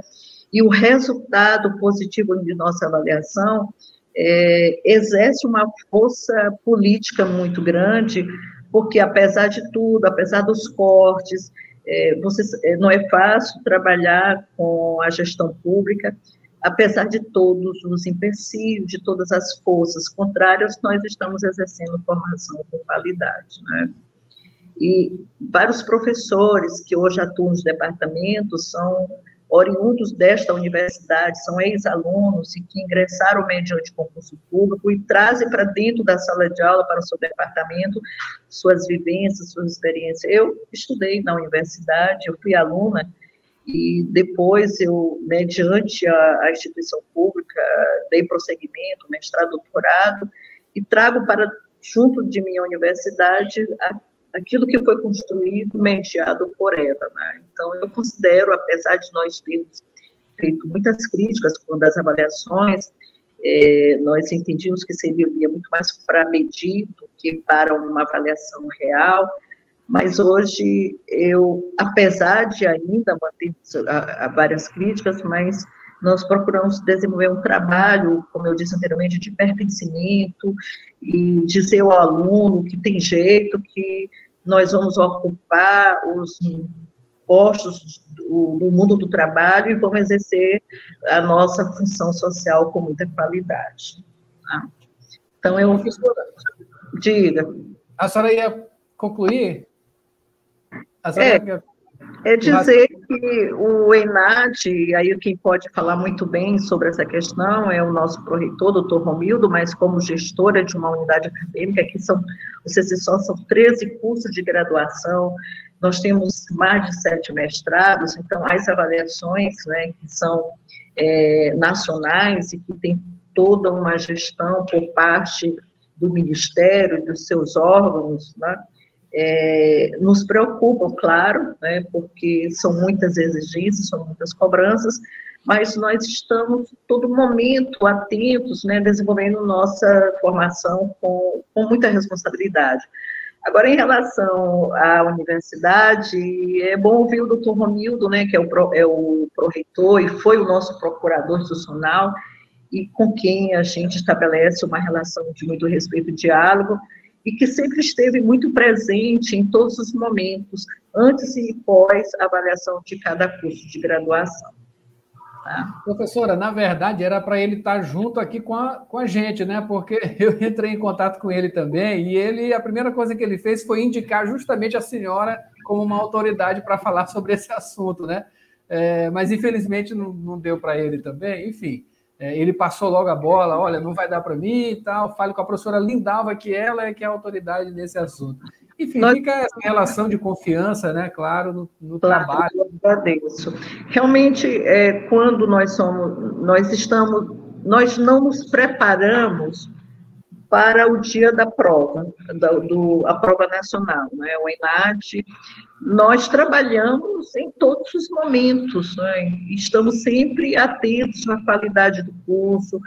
e o resultado positivo de nossa avaliação é, exerce uma força política muito grande, porque apesar de tudo, apesar dos cortes, é, você, é, não é fácil trabalhar com a gestão pública, apesar de todos os empecilhos, de todas as forças contrárias, nós estamos exercendo formação com qualidade, né? E vários professores que hoje atuam nos departamentos são oriundos desta universidade, são ex-alunos e que ingressaram mediante concurso público e trazem para dentro da sala de aula, para o seu departamento, suas vivências, suas experiências. Eu estudei na universidade, eu fui aluna, e depois eu, mediante a, a instituição pública, dei prosseguimento, mestrado, doutorado, e trago para junto de minha universidade a aquilo que foi construído, mediado por ela. Né? Então, eu considero, apesar de nós termos feito muitas críticas quando as avaliações, é, nós entendíamos que serviria muito mais para medir do que para uma avaliação real, mas hoje eu, apesar de ainda manter várias críticas, mas nós procuramos desenvolver um trabalho, como eu disse anteriormente, de pertencimento e dizer ao aluno que tem jeito, que nós vamos ocupar os postos do, mundo do trabalho e vamos exercer a nossa função social com muita qualidade. Tá? Então, eu... Diga. A senhora ia concluir? A senhora é. é dizer que o ENAD, aí quem pode falar muito bem sobre essa questão é o nosso proreitor, doutor Romildo, mas como gestora de uma unidade acadêmica, que são, vocês só são 13 cursos de graduação, nós temos mais de sete mestrados, então as avaliações, né, que são é, nacionais e que tem toda uma gestão por parte do Ministério e dos seus órgãos, né, é, nos preocupam, claro, né, porque são muitas exigências, são muitas cobranças, mas nós estamos todo momento atentos, né, desenvolvendo nossa formação com, com muita responsabilidade. Agora, em relação à universidade, é bom ouvir o doutor Romildo, né, que é o, é o pró-reitor e foi o nosso procurador institucional, e com quem a gente estabelece uma relação de muito respeito e diálogo, e que sempre esteve muito presente em todos os momentos, antes e pós avaliação de cada curso de graduação. Tá? Professora, na verdade era para ele estar junto aqui com a, com a gente, né? Porque eu entrei em contato com ele também e ele a primeira coisa que ele fez foi indicar justamente a senhora como uma autoridade para falar sobre esse assunto, né? É, mas infelizmente não, não deu para ele também. Enfim, é, ele passou logo a bola, olha, não vai dar para mim e tal. Fale com a professora Lindalva, que ela é que é a autoridade nesse assunto. Enfim, Nós... fica essa relação de confiança, né, claro, no, no claro, trabalho. Eu agradeço. Realmente, é, quando nós somos, nós estamos, nós não nos preparamos para o dia da prova, da, do, a prova nacional, né, o ENAD, nós trabalhamos em todos os momentos, né? estamos sempre atentos à qualidade do curso,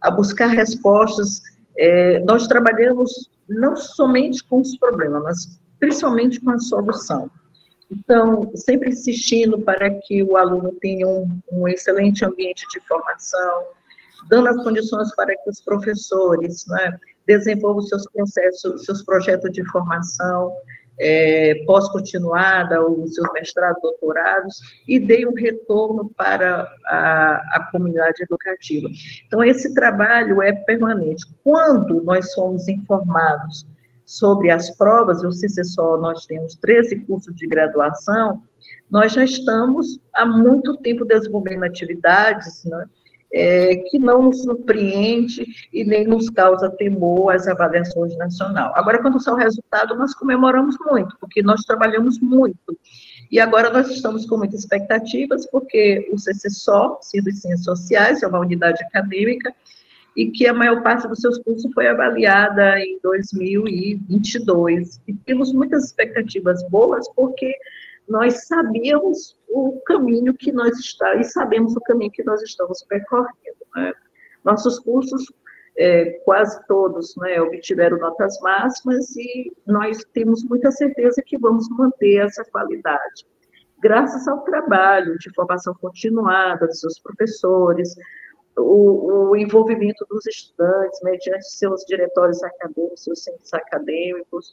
a buscar respostas. É, nós trabalhamos não somente com os problemas, mas principalmente com a solução. Então, sempre insistindo para que o aluno tenha um, um excelente ambiente de formação, dando as condições para que os professores né, desenvolvam seus processos, seus projetos de formação, é, pós-continuada, os seus mestrados, doutorados, e dei um retorno para a, a, comunidade educativa. Então, esse trabalho é permanente. Quando nós somos informados sobre as provas, o CCSO, nós temos 13 cursos de graduação, nós já estamos há muito tempo desenvolvendo atividades, né, é, que não nos surpreende e nem nos causa temor as avaliações nacional. Agora, quando são resultados, nós comemoramos muito, porque nós trabalhamos muito. E agora nós estamos com muitas expectativas, porque o CCSO, Ciências e Ciências Sociais, é uma unidade acadêmica, e que a maior parte dos seus cursos foi avaliada em 2022. E temos muitas expectativas boas, porque nós sabíamos o caminho que nós estamos, e sabemos o caminho que nós estamos percorrendo. Né? Nossos cursos, é, quase todos, né, obtiveram notas máximas e nós temos muita certeza que vamos manter essa qualidade. Graças ao trabalho de formação continuada dos seus professores, o, o, envolvimento dos estudantes, mediante seus diretórios acadêmicos, seus centros acadêmicos.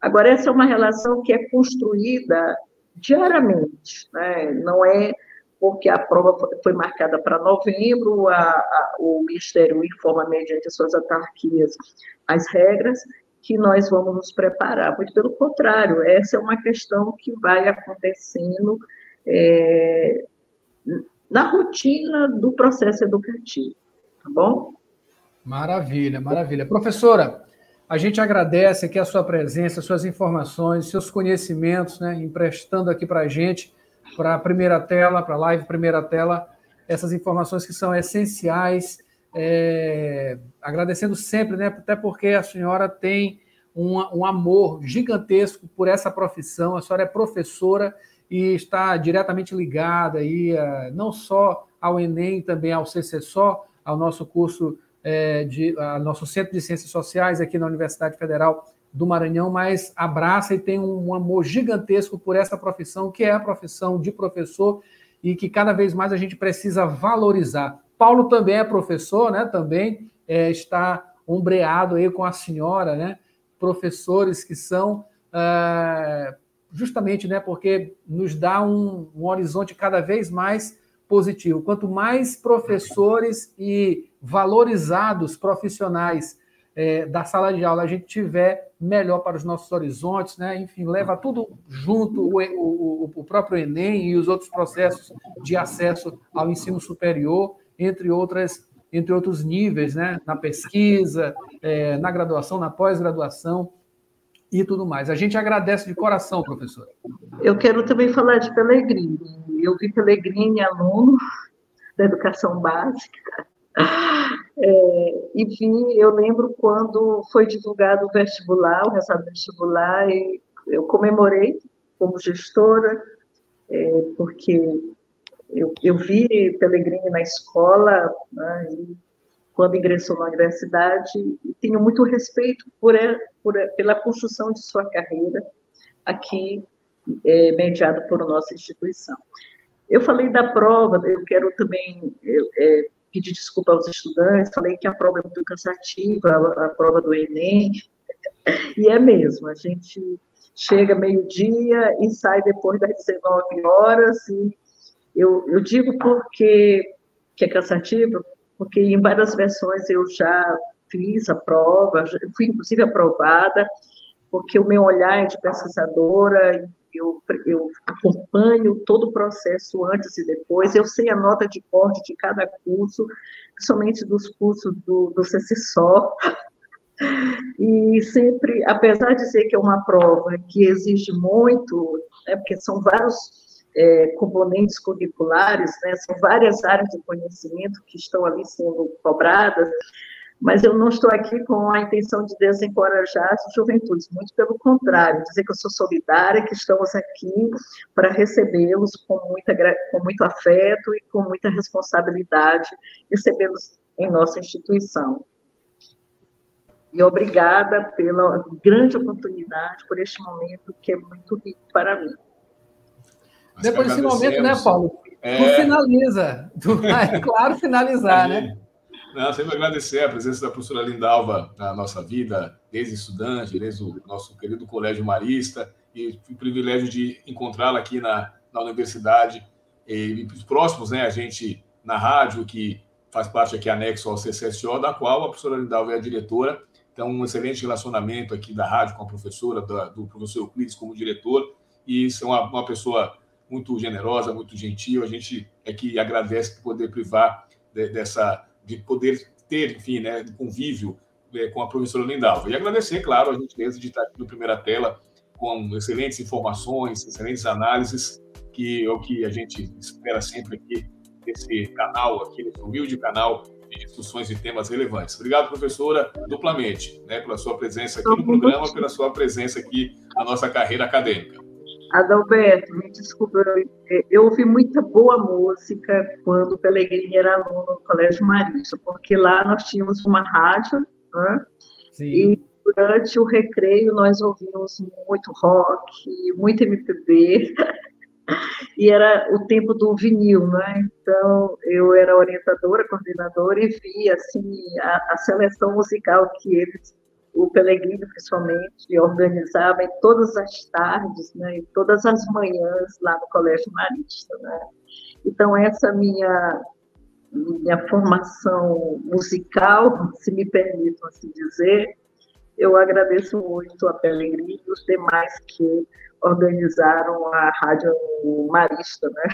Agora, essa é uma relação que é construída diariamente, né? não é porque a prova foi marcada para novembro, a, a, o Ministério informa mediante suas autarquias as regras, que nós vamos nos preparar. Muito pelo contrário, essa é uma questão que vai acontecendo é, na rotina do processo educativo, tá bom? Maravilha, maravilha. Professora, a gente agradece aqui a sua presença, suas informações, seus conhecimentos, né, emprestando aqui para a gente, para a primeira tela, para a live primeira tela, essas informações que são essenciais. É, agradecendo sempre, né, até porque a senhora tem um, um amor gigantesco por essa profissão, a senhora é professora e está diretamente ligada aí, a, não só ao Enem, também ao CCSO, ao nosso curso é, de a nosso Centro de Ciências Sociais aqui na Universidade Federal do Maranhão, mas abraça e tem um, amor gigantesco por essa profissão, que é a profissão de professor e que cada vez mais a gente precisa valorizar. Paulo também é professor, né? Também é, está ombreado aí com a senhora, né? Professores que são é, justamente, né? Porque nos dá um, um horizonte cada vez mais positivo. Quanto mais professores e valorizados profissionais é, da sala de aula a gente tiver, melhor para os nossos horizontes, né? Enfim, leva tudo junto, o, o, o próprio Enem e os outros processos de acesso ao ensino superior, entre outras entre outros níveis, né? na pesquisa, é, na graduação, na pós-graduação e tudo mais. A gente agradece de coração, professora. Eu quero também falar de Pelegrini. Eu vi Pelegrini aluno da educação básica é, enfim, eu lembro quando foi divulgado o vestibular, o resultado vestibular, e eu comemorei como gestora, é, porque eu, eu vi Pellegrini na escola, né, e quando ingressou na universidade, tenho muito respeito por, por, pela construção de sua carreira aqui, é, mediado por nossa instituição. Eu falei da prova, eu quero também eu, é, pedir desculpa aos estudantes, falei que a prova é muito cansativa, a, a prova do Enem, e é mesmo, a gente chega meio-dia e sai depois das 19 horas, e eu, eu digo porque que é cansativo, porque em várias versões eu já fiz a prova, fui inclusive aprovada, porque o meu olhar é de pesquisadora, eu, eu acompanho todo o processo antes e depois, eu sei a nota de corte de cada curso, somente dos cursos do, do CCSO, e sempre, apesar de dizer que é uma prova que exige muito, né, porque são vários é, componentes curriculares, né, são várias áreas de conhecimento que estão ali sendo cobradas, mas eu não estou aqui com a intenção de desencorajar as juventudes, muito pelo contrário, dizer que eu sou solidária, que estamos aqui para recebê-los com, com muito afeto e com muita responsabilidade, recebê-los em nossa instituição. E obrigada pela grande oportunidade, por este momento que é muito rico para mim. Depois desse momento, né, Paulo? É... Tu finaliza. Tu vai, claro, finalizar, né? Não, sempre agradecer a presença da professora Lindalva na nossa vida, desde estudante, desde o nosso querido Colégio Marista, e o privilégio de encontrá-la aqui na, na universidade, e, e próximos, né, a gente na rádio, que faz parte aqui anexo ao CCSO, da qual a professora Lindalva é a diretora, então um excelente relacionamento aqui da rádio com a professora, da, do professor Euclides como diretor, e isso é uma, uma pessoa muito generosa, muito gentil, a gente é que agradece por poder privar de, dessa de poder ter, enfim, né, convívio é, com a professora Lindalva. E agradecer, claro, a gentileza de estar aqui no Primeira Tela com excelentes informações, excelentes análises, que é o que a gente espera sempre aqui nesse canal, aqui nesse humilde canal de discussões de temas relevantes. Obrigado, professora, duplamente, né, pela sua presença aqui no programa, pela sua presença aqui na nossa carreira acadêmica. Adalberto, me desculpa, eu, eu ouvi muita boa música quando o Pellegrini era aluno no Colégio Marista, porque lá nós tínhamos uma rádio, né? e durante o recreio nós ouvimos muito rock, muito MPB, e era o tempo do vinil, né? Então eu era orientadora, coordenadora e via assim a, a seleção musical que eles o Pellegrino, principalmente, organizava em todas as tardes, né, todas as manhãs lá no Colégio Marista. Né? Então, essa minha, minha formação musical, se me permitam assim dizer, eu agradeço muito a Pellegrino e os demais que organizaram a Rádio Marista, né?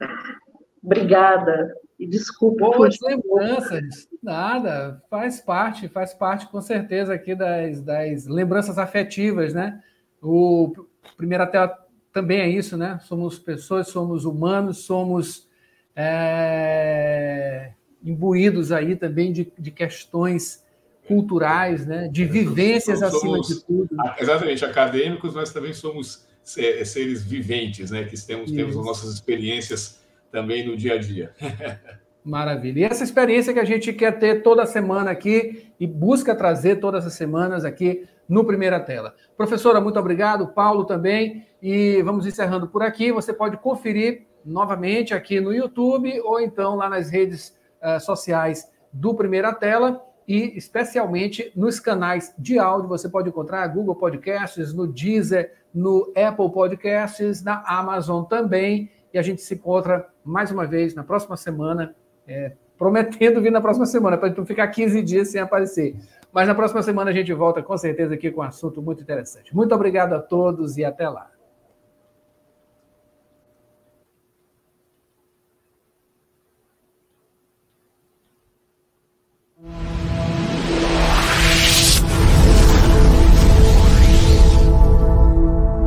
Obrigada. E desculpa. Boas lembranças. Nada, faz parte, faz parte com certeza aqui das, das lembranças afetivas, né? O primeiro até também é isso, né? Somos pessoas, somos humanos, somos é, imbuídos aí também de, de questões culturais, né? De vivências somos, acima de tudo. Exatamente, acadêmicos, mas também somos seres viventes, né? Que temos, temos as nossas experiências também no dia a dia. Maravilha. E essa experiência que a gente quer ter toda semana aqui e busca trazer todas as semanas aqui no Primeira Tela. Professora, muito obrigado. Paulo também. E vamos encerrando por aqui. Você pode conferir novamente aqui no YouTube ou então lá nas redes uh, sociais do Primeira Tela e especialmente nos canais de áudio. Você pode encontrar Google Podcasts, no Deezer, no Apple Podcasts, na Amazon também. E a gente se encontra mais uma vez na próxima semana é, prometendo vir na próxima semana, para não ficar 15 dias sem aparecer. Mas na próxima semana a gente volta com certeza aqui com um assunto muito interessante. Muito obrigado a todos e até lá.